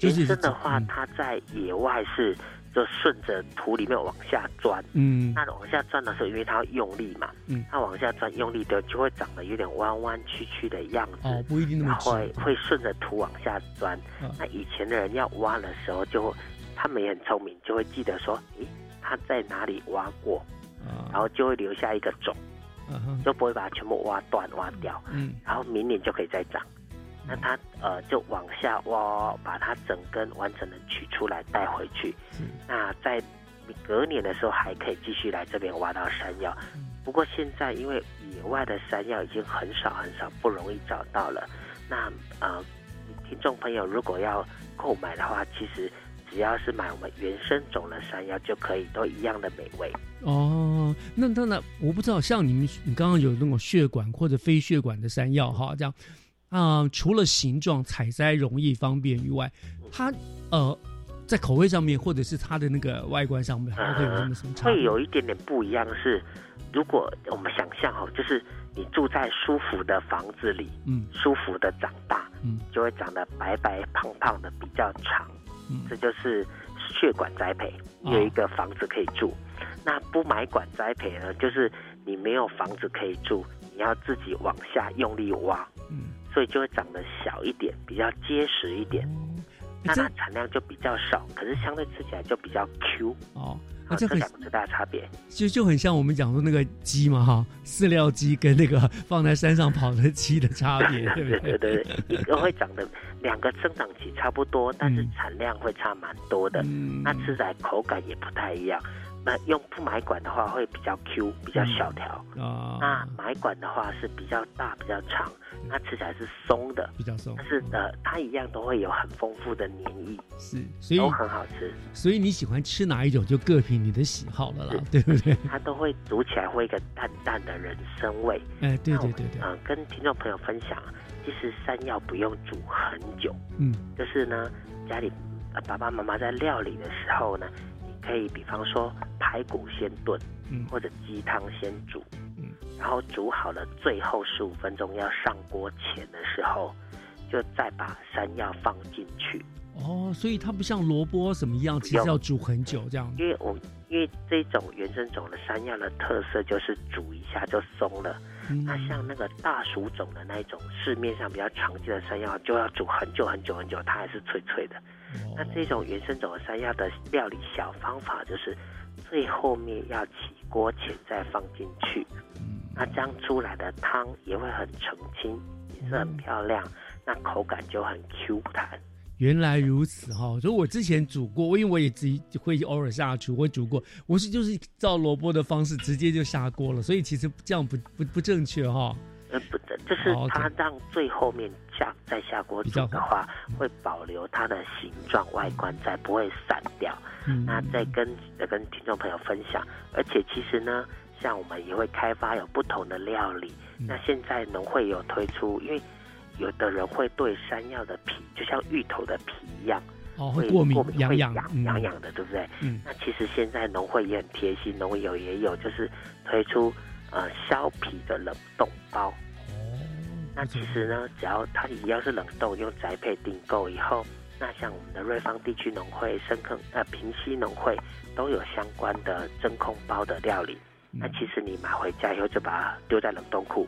[SPEAKER 13] 原生的话，它在野外是就顺着土里面往下钻。嗯，那往下钻的时候，因为它用力嘛，嗯，它往下钻用力的就会长得有点弯弯曲曲的样子。
[SPEAKER 3] 哦，不一定那么
[SPEAKER 13] 会会顺着土往下钻。那以前的人要挖的时候，就他们也很聪明，就会记得说，诶。它在哪里挖过，然后就会留下一个种，就不会把它全部挖断挖掉。嗯，然后明年就可以再长。那它呃就往下挖，把它整根完整的取出来带回去。那在隔年的时候还可以继续来这边挖到山药。不过现在因为野外的山药已经很少很少，不容易找到了。那呃，听众朋友如果要购买的话，其实。只要是买我们原生种的山药就可以，都一样的美味
[SPEAKER 3] 哦。那当然，我不知道，像你们，你刚刚有那种血管或者非血管的山药哈，这样啊，除了形状采摘容易方便以外，它呃，在口味上面或者是它的那个外观上面，还会有什么什么差？
[SPEAKER 13] 会有一点点不一样。是如果我们想象哈，就是你住在舒服的房子里，嗯，舒服的长大，嗯，就会长得白白胖胖的，比较长。这就是血管栽培，有一个房子可以住。那不买管栽培呢？就是你没有房子可以住，你要自己往下用力挖，嗯，所以就会长得小一点，比较结实一点。那它产量就比较少，可是相对吃起来就比较 Q 哦。啊，这两个最大差别，
[SPEAKER 3] 就就很像我们讲说那个鸡嘛，哈，饲料鸡跟那个放在山上跑的鸡的差别，[laughs] 对不
[SPEAKER 13] 对？对对对，一个会长得两个生长期差不多，但是产量会差蛮多的，嗯那吃起来口感也不太一样。那用不买管的话会比较 Q，比较小条啊。那买管的话是比较大、比较长，那吃起来是松的，
[SPEAKER 3] 比较松。
[SPEAKER 13] 但是呃，它一样都会有很丰富的黏液，
[SPEAKER 3] 是，所以
[SPEAKER 13] 都很好吃。
[SPEAKER 3] 所以你喜欢吃哪一种，就各凭你的喜好了啦，对不对？
[SPEAKER 13] 它都会煮起来会一个淡淡的人参味。
[SPEAKER 3] 哎，对对对对。
[SPEAKER 13] 嗯，跟听众朋友分享，其实山药不用煮很久，嗯，就是呢，家里爸爸妈妈在料理的时候呢。可以，比方说排骨先炖，嗯，或者鸡汤先煮，嗯，然后煮好了，最后十五分钟要上锅前的时候，就再把山药放进去。
[SPEAKER 3] 哦，所以它不像萝卜什么一样，其实要煮很久这样。
[SPEAKER 13] 因为我因为这种原生种的山药的特色就是煮一下就松了。那像那个大薯种的那一种，市面上比较常见的山药，就要煮很久很久很久，它还是脆脆的。那这种原生种的山药的料理小方法，就是最后面要起锅前再放进去，那这样出来的汤也会很澄清，也是很漂亮，那口感就很 Q 弹。
[SPEAKER 3] 原来如此哈，所以我之前煮过，因为我也自己会偶尔下厨，我煮过，我是就是照萝卜的方式直接就下锅了，所以其实这样不不不正确哈。
[SPEAKER 13] 呃，不的，就是它让最后面下再下锅煮的话，会保留它的形状外观在，不会散掉。嗯那再跟跟听众朋友分享，而且其实呢，像我们也会开发有不同的料理。那现在农会有推出，因为有的人会对山药的皮，就像芋头的皮一样，
[SPEAKER 3] 哦，会过敏、痒痒、
[SPEAKER 13] 痒痒的，对不对？嗯。那其实现在农会也很贴心，农友也有就是推出呃削皮的冷冻包。那其实呢，只要它一样是冷冻，用宅配订购以后，那像我们的瑞芳地区农会、深坑呃平溪农会都有相关的真空包的料理。那其实你买回家以后就把它丢在冷冻库，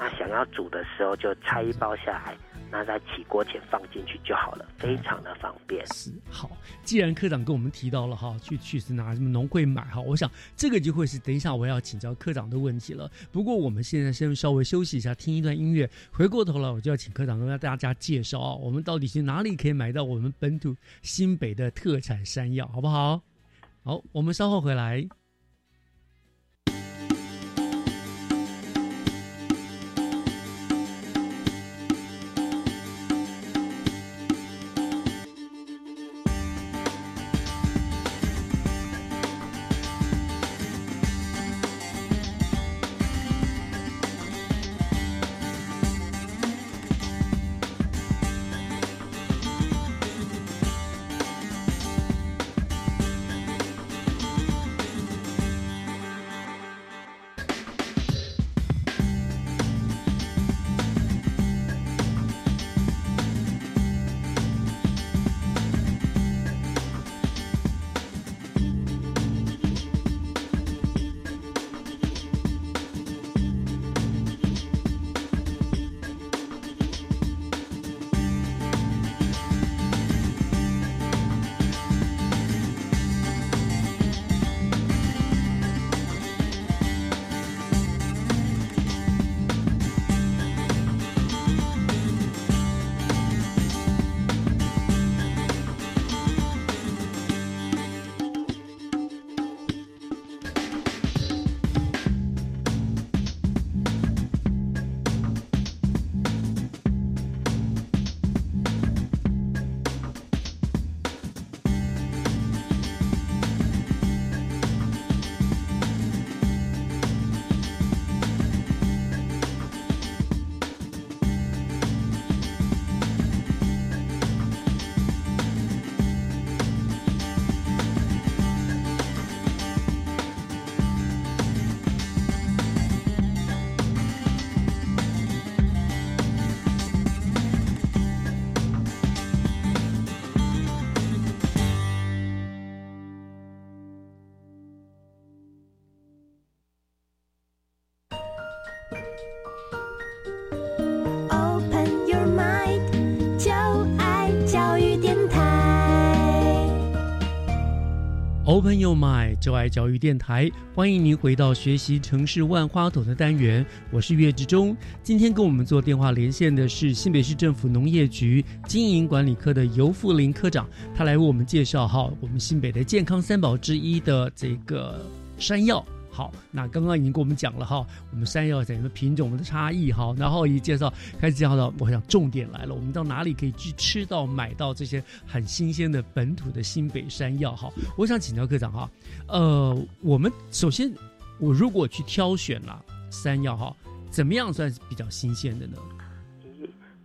[SPEAKER 13] 那想要煮的时候就拆一包下来。那在起锅前放进去就好了，非常的方便。
[SPEAKER 3] 是好，既然科长跟我们提到了哈，去去是拿什么农会买哈，我想这个就会是等一下我要请教科长的问题了。不过我们现在先稍微休息一下，听一段音乐。回过头来，我就要请科长跟大家介绍啊，我们到底是哪里可以买到我们本土新北的特产山药，好不好？好，我们稍后回来。Open Your Mind，就爱教育电台，欢迎您回到学习城市万花筒的单元。我是岳志忠，今天跟我们做电话连线的是新北市政府农业局经营管理科的尤富林科长，他来为我们介绍哈我们新北的健康三宝之一的这个山药。好，那刚刚已经跟我们讲了哈，我们山药怎么品种的差异哈，然后一介绍开始介绍到，我想重点来了，我们到哪里可以去吃到买到这些很新鲜的本土的新北山药哈？我想请教科长哈，呃，我们首先我如果去挑选了山药哈，怎么样算是比较新鲜的呢？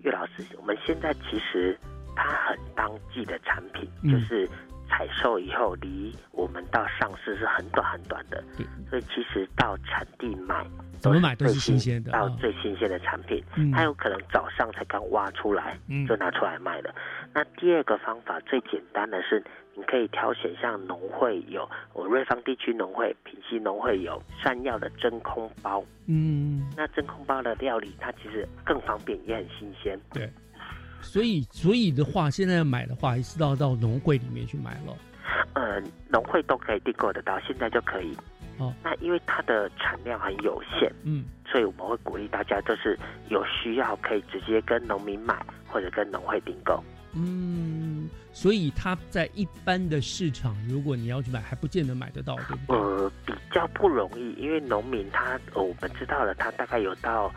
[SPEAKER 13] 岳老师，我们现在其实它很当季的产品，就是。采收以后，离我们到上市是很短很短的，所以其实到产地买，
[SPEAKER 3] 怎么买都是新鲜的，
[SPEAKER 13] 到最新鲜的产品，它有可能早上才刚挖出来，就拿出来卖了。那第二个方法最简单的是，你可以挑选像农会有，我瑞芳地区农会、平西农会有山药的真空包，嗯，那真空包的料理它其实更方便，也很新鲜，
[SPEAKER 3] 对。所以，所以的话，现在要买的话，是要到农会里面去买了。
[SPEAKER 13] 呃，农会都可以订购得到，现在就可以。哦，那因为它的产量很有限，嗯，所以我们会鼓励大家，就是有需要可以直接跟农民买，或者跟农会订购。
[SPEAKER 3] 嗯，所以它在一般的市场，如果你要去买，还不见得买得到，对不对？
[SPEAKER 13] 呃，比较不容易，因为农民他，我们知道了，他大概有到。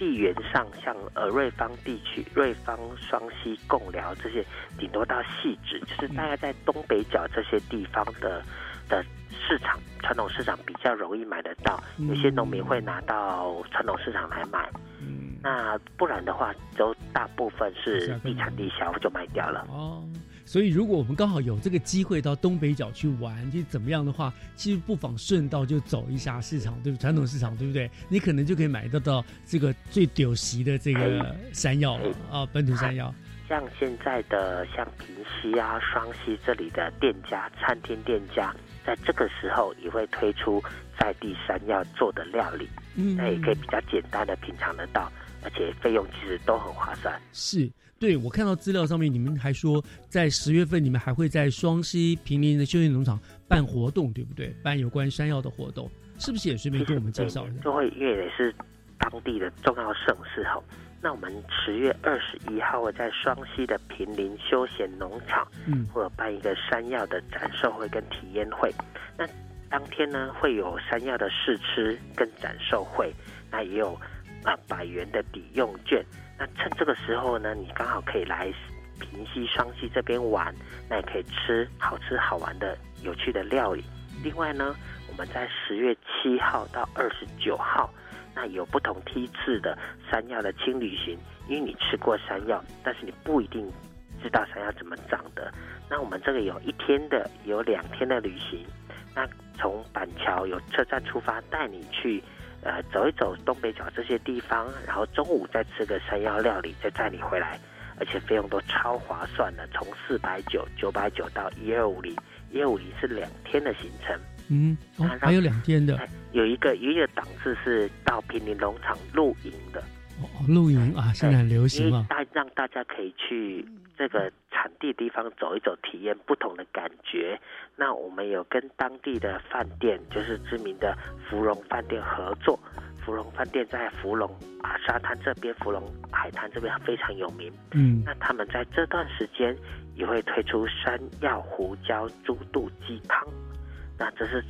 [SPEAKER 13] 地缘上，像呃瑞芳地区、瑞芳、双溪、贡寮这些，顶多到细致，就是大概在东北角这些地方的的市场，传统市场比较容易买得到。有些农民会拿到传统市场来买，那不然的话，都大部分是地产地销就卖掉了。哦。
[SPEAKER 3] 所以，如果我们刚好有这个机会到东北角去玩，就怎么样的话，其实不妨顺道就走一下市场，对不？传统市场，对不对？你可能就可以买得到这个最屌席的这个山药了啊，本土山药。
[SPEAKER 13] 像现在的像平西啊、双溪这里的店家、餐厅店家，在这个时候也会推出在地山药做的料理，嗯，那也可以比较简单的品尝得到，而且费用其实都很划算。
[SPEAKER 3] 是，对我看到资料上面，你们还说在十月份你们还会在双溪平林的休闲农场办活动，对不对？办有关山药的活动，是不是也顺便跟我们介绍一下？
[SPEAKER 13] 就会因为也是当地的重要盛事哈。那我们十月二十一号会在双溪的平林休闲农场，嗯，或者办一个山药的展售会跟体验会。那当天呢会有山药的试吃跟展售会，那也有啊百元的抵用券。那趁这个时候呢，你刚好可以来平西双溪这边玩，那也可以吃好吃好玩的有趣的料理。另外呢，我们在十月七号到二十九号。那有不同梯次的山药的轻旅行，因为你吃过山药，但是你不一定知道山药怎么长的。那我们这个有一天的，有两天的旅行。那从板桥有车站出发，带你去呃走一走东北角这些地方，然后中午再吃个山药料理，再载你回来，而且费用都超划算的，从四百九、九百九到一二五零，一二五零是两天的行程。
[SPEAKER 3] 嗯，哦，还有两天的，
[SPEAKER 13] 有一个有一个档次是到平林农场露营的，
[SPEAKER 3] 哦，露营啊，现在很流行啊，
[SPEAKER 13] 大让大家可以去这个产地地方走一走，体验不同的感觉。那我们有跟当地的饭店，就是知名的芙蓉饭店合作，芙蓉饭店在芙蓉啊沙滩这边，芙蓉海滩这边非常有名。嗯，那他们在这段时间也会推出山药胡椒猪肚鸡汤。那这是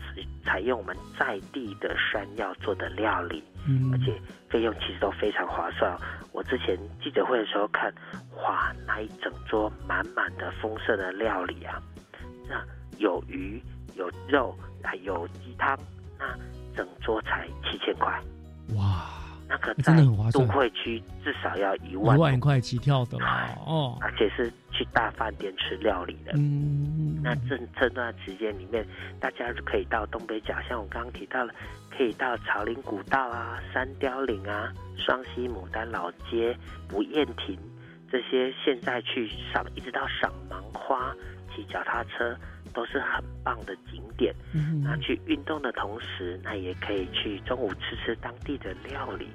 [SPEAKER 13] 采采用我们在地的山药做的料理，嗯，而且费用其实都非常划算。我之前记者会的时候看，哇，那一整桌满满的丰盛的料理啊，那有鱼有肉还有鸡汤，那整桌才七千块，
[SPEAKER 3] 哇。
[SPEAKER 13] 那个
[SPEAKER 3] 真的很划算，
[SPEAKER 13] 都会区至少要一万
[SPEAKER 3] 一万块起跳的啦，哦，
[SPEAKER 13] 而且是去大饭店吃料理的。嗯，那这这段时间里面，大家可以到东北角，像我刚刚提到了，可以到草林古道啊、山雕岭啊、双溪牡丹老街、不厌亭这些，现在去赏，一直到赏芒花、骑脚踏车。都是很棒的景点，那去运动的同时，那也可以去中午吃吃当地的料理。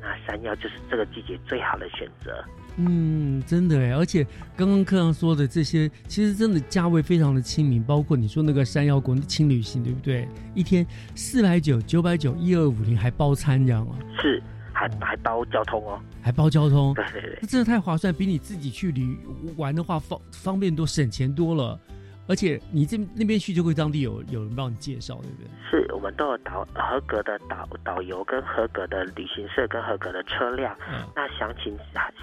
[SPEAKER 13] 那山药就是这个季节最好的选择。
[SPEAKER 3] 嗯，真的哎，而且刚刚课上说的这些，其实真的价位非常的亲民，包括你说那个山药国轻旅行，对不对？一天四百九、九百九、一二五零，还包餐这样啊？
[SPEAKER 13] 是，还还包交通哦，
[SPEAKER 3] 还包交通。
[SPEAKER 13] 对对对，
[SPEAKER 3] 真的太划算，比你自己去旅玩的话方方便多，省钱多了。而且你这那边去就会当地有有人帮你介绍，对不对？
[SPEAKER 13] 是我们都有导合格的导导游跟合格的旅行社跟合格的车辆。嗯，那详情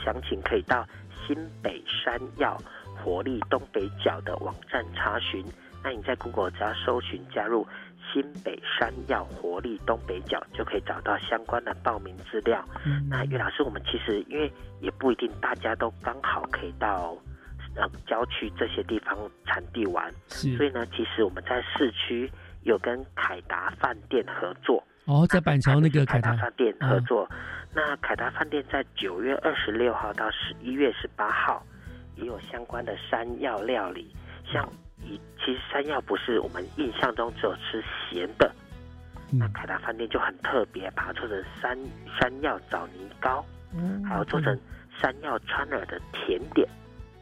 [SPEAKER 13] 详情可以到新北山药活力东北角的网站查询。那你在 Google 只要搜寻加入新北山药活力东北角，就可以找到相关的报名资料。嗯，那岳老师，我们其实因为也不一定大家都刚好可以到。让郊区这些地方产地玩，所以呢，其实我们在市区有跟凯达饭店合作。
[SPEAKER 3] 哦，在板桥那个
[SPEAKER 13] 凯达饭店合作。那凯达饭店在九月二十六号到十一月十八号也有相关的山药料理。像以其实山药不是我们印象中只有吃咸的，那凯达饭店就很特别，把它做成山山药枣泥糕，嗯，还有做成山药川耳的甜点。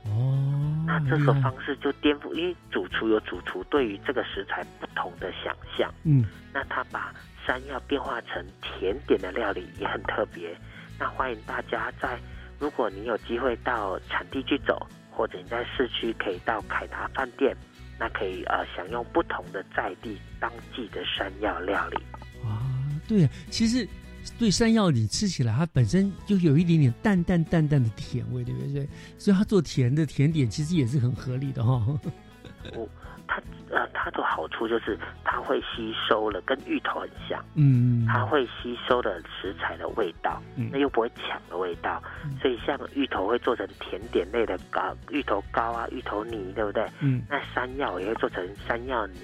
[SPEAKER 13] 哦，那这个方式就颠覆，因为主厨有主厨对于这个食材不同的想象。嗯，那他把山药变化成甜点的料理也很特别。那欢迎大家在，如果你有机会到产地去走，或者你在市区可以到凯达饭店，那可以呃享用不同的在地当季的山药料理。
[SPEAKER 3] 啊，对，其实。对山药，你吃起来它本身就有一点点淡淡淡淡的甜味，对不对？所以它做甜的甜点其实也是很合理的哈。
[SPEAKER 13] 哦它呃，它的好处就是它会吸收了，跟芋头很像，
[SPEAKER 3] 嗯，
[SPEAKER 13] 它会吸收的食材的味道，那又不会抢的味道。所以像芋头会做成甜点类的糕，芋头糕啊，芋头泥，对不对？嗯，那山药也会做成山药泥，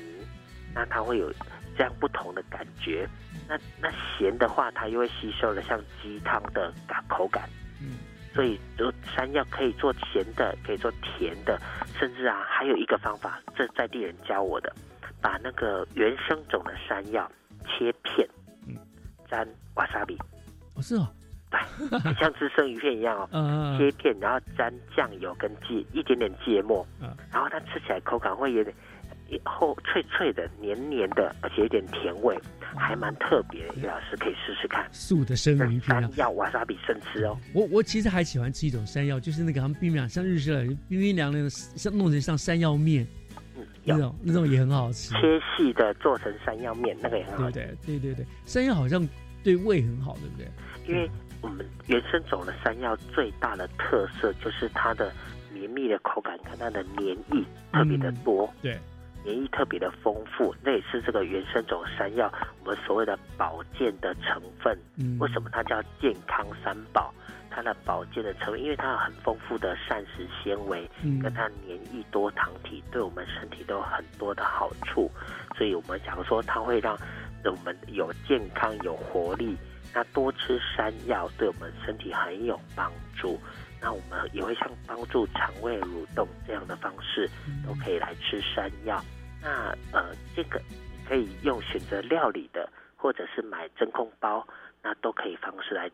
[SPEAKER 13] 那它会有这样不同的感觉。那那咸的话，它又会吸收了像鸡汤的感口感，嗯，所以做山药可以做咸的，可以做甜的，甚至啊还有一个方法，这在地人教我的，把那个原生种的山药切片，嗯，沾瓦萨比，
[SPEAKER 3] 哦是哦，
[SPEAKER 13] 对，像吃生鱼片一样哦，[laughs] 切片然后沾酱油跟芥一点点芥末，嗯，然后它吃起来口感会有点。厚脆脆的、黏黏的，而且有点甜味，还蛮特别。叶老师可以试试看
[SPEAKER 3] 素的生鱼片，
[SPEAKER 13] 山药瓦萨比生吃哦。
[SPEAKER 3] 我我其实还喜欢吃一种山药，就是那个他们冰凉，像日式的冰冰凉凉的，像弄成像山药面，嗯，那种那种也很好吃。
[SPEAKER 13] 切细的做成山药面，那个也很好。
[SPEAKER 3] 对对对对对，山药好像对胃很好，对不对？
[SPEAKER 13] 因为我们原生种的山药最大的特色就是它的绵密的口感，跟它的黏液特别的多。
[SPEAKER 3] 对。
[SPEAKER 13] 免疫特别的丰富，那也是这个原生种山药我们所谓的保健的成分。嗯，为什么它叫健康三宝？它的保健的成分，因为它有很丰富的膳食纤维，跟它黏液多糖体，对我们身体都有很多的好处。所以我们讲说，它会让我们有健康、有活力。那多吃山药对我们身体很有帮助。那我们也会像帮助肠胃蠕动这样的方式，都可以来吃山药。那呃，这个可以用选择料理的，或者是买真空包，那都可以方式来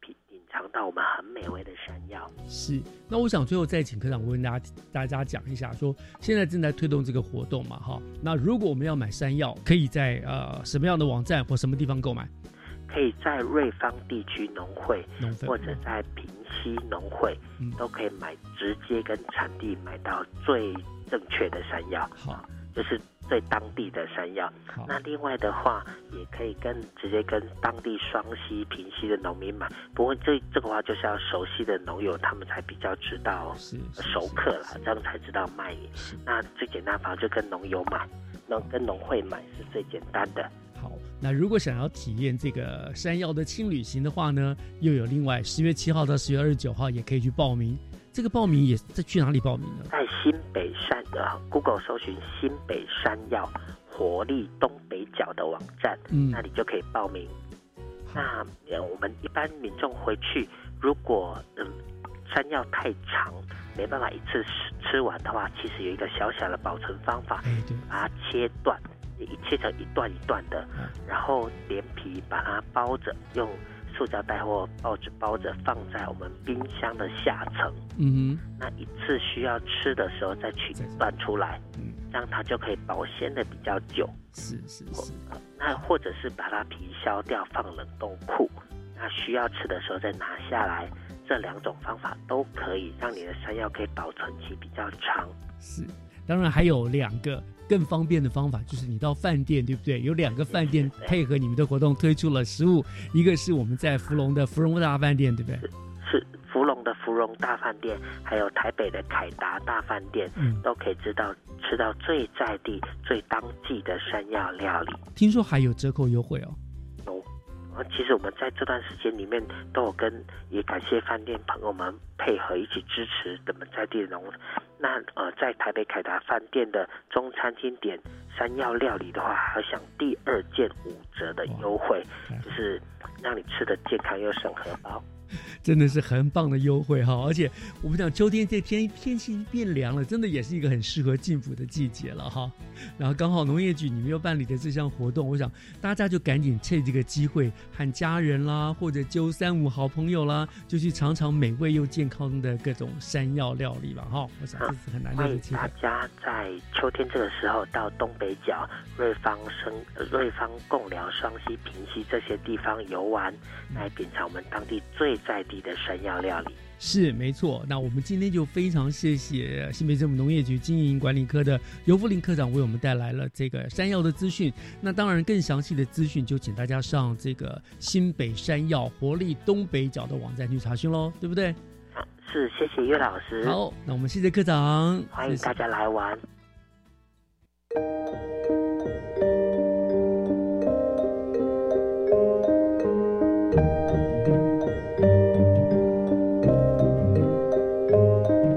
[SPEAKER 13] 品品尝到我们很美味的山药。
[SPEAKER 3] 是。那我想最后再请科长我跟大家大家讲一下，说现在正在推动这个活动嘛，哈。那如果我们要买山药，可以在呃什么样的网站或什么地方购买？
[SPEAKER 13] 可以在瑞芳地区农会，或者在平西农会，都可以买，直接跟产地买到最正确的山药。好，就是最当地的山药。那另外的话，也可以跟直接跟当地双溪、平溪的农民买。不过这这个话就是要熟悉的农友，他们才比较知道熟客了，这样才知道卖你。那最简单方法就跟农友买，农跟农会买是最简单的。
[SPEAKER 3] 好，那如果想要体验这个山药的轻旅行的话呢，又有另外十月七号到十月二十九号也可以去报名。这个报名也在去哪里报名呢？
[SPEAKER 13] 在新北山的 Google 搜寻新北山药活力东北角的网站，嗯，那你就可以报名。那我们一般民众回去，如果嗯山药太长，没办法一次吃吃完的话，其实有一个小小的保存方法，把它切断。一切成一段一段的，然后连皮把它包着，用塑胶袋或报纸包着，放在我们冰箱的下层。嗯哼，那一次需要吃的时候再取断出来，嗯，这样它就可以保鲜的比较久。
[SPEAKER 3] 是是是。
[SPEAKER 13] 那或者是把它皮削掉放冷冻库，那需要吃的时候再拿下来，这两种方法都可以让你的山药可以保存期比较长。
[SPEAKER 3] 是，当然还有两个。更方便的方法就是你到饭店，对不对？有两个饭店配合你们的活动推出了食物，一个是我们在芙蓉的芙蓉大饭店，对不对？
[SPEAKER 13] 是芙蓉的芙蓉大饭店，还有台北的凯达大饭店，嗯，都可以知道吃到最在地、最当季的山药料理。
[SPEAKER 3] 听说还有折扣优惠哦。
[SPEAKER 13] 有，其实我们在这段时间里面都有跟，也感谢饭店朋友们配合一起支持我们在地的农。那呃，在台北凯达饭店的中餐厅点山药料理的话，还要享第二件五折的优惠，就是让你吃的健康又省荷包。[laughs]
[SPEAKER 3] 真的是很棒的优惠哈！而且我们讲秋天这天天气变凉了，真的也是一个很适合进补的季节了哈。然后刚好农业局你们又办理的这项活动，我想大家就赶紧趁这个机会，和家人啦，或者揪三五好朋友啦，就去尝尝美味又健康的各种山药料理吧哈。我想这是很难得的机会。
[SPEAKER 13] 大家在秋天这个时候到东北角、瑞芳生、瑞芳贡寮、双溪、平溪这些地方游玩，来品尝我们当地最在地的山药料理。
[SPEAKER 3] 是没错，那我们今天就非常谢谢新北政府农业局经营管理科的尤福林科长为我们带来了这个山药的资讯。那当然，更详细的资讯就请大家上这个新北山药活力东北角的网站去查询喽，对不对？
[SPEAKER 13] 是，谢谢岳老师。
[SPEAKER 3] 好，那我们谢谢科长，
[SPEAKER 13] 欢迎大家来玩。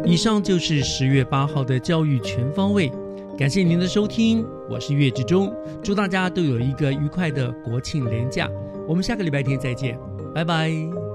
[SPEAKER 3] 以上就是十月八号的教育全方位，感谢您的收听，我是岳志忠，祝大家都有一个愉快的国庆连假，我们下个礼拜天再见，拜拜。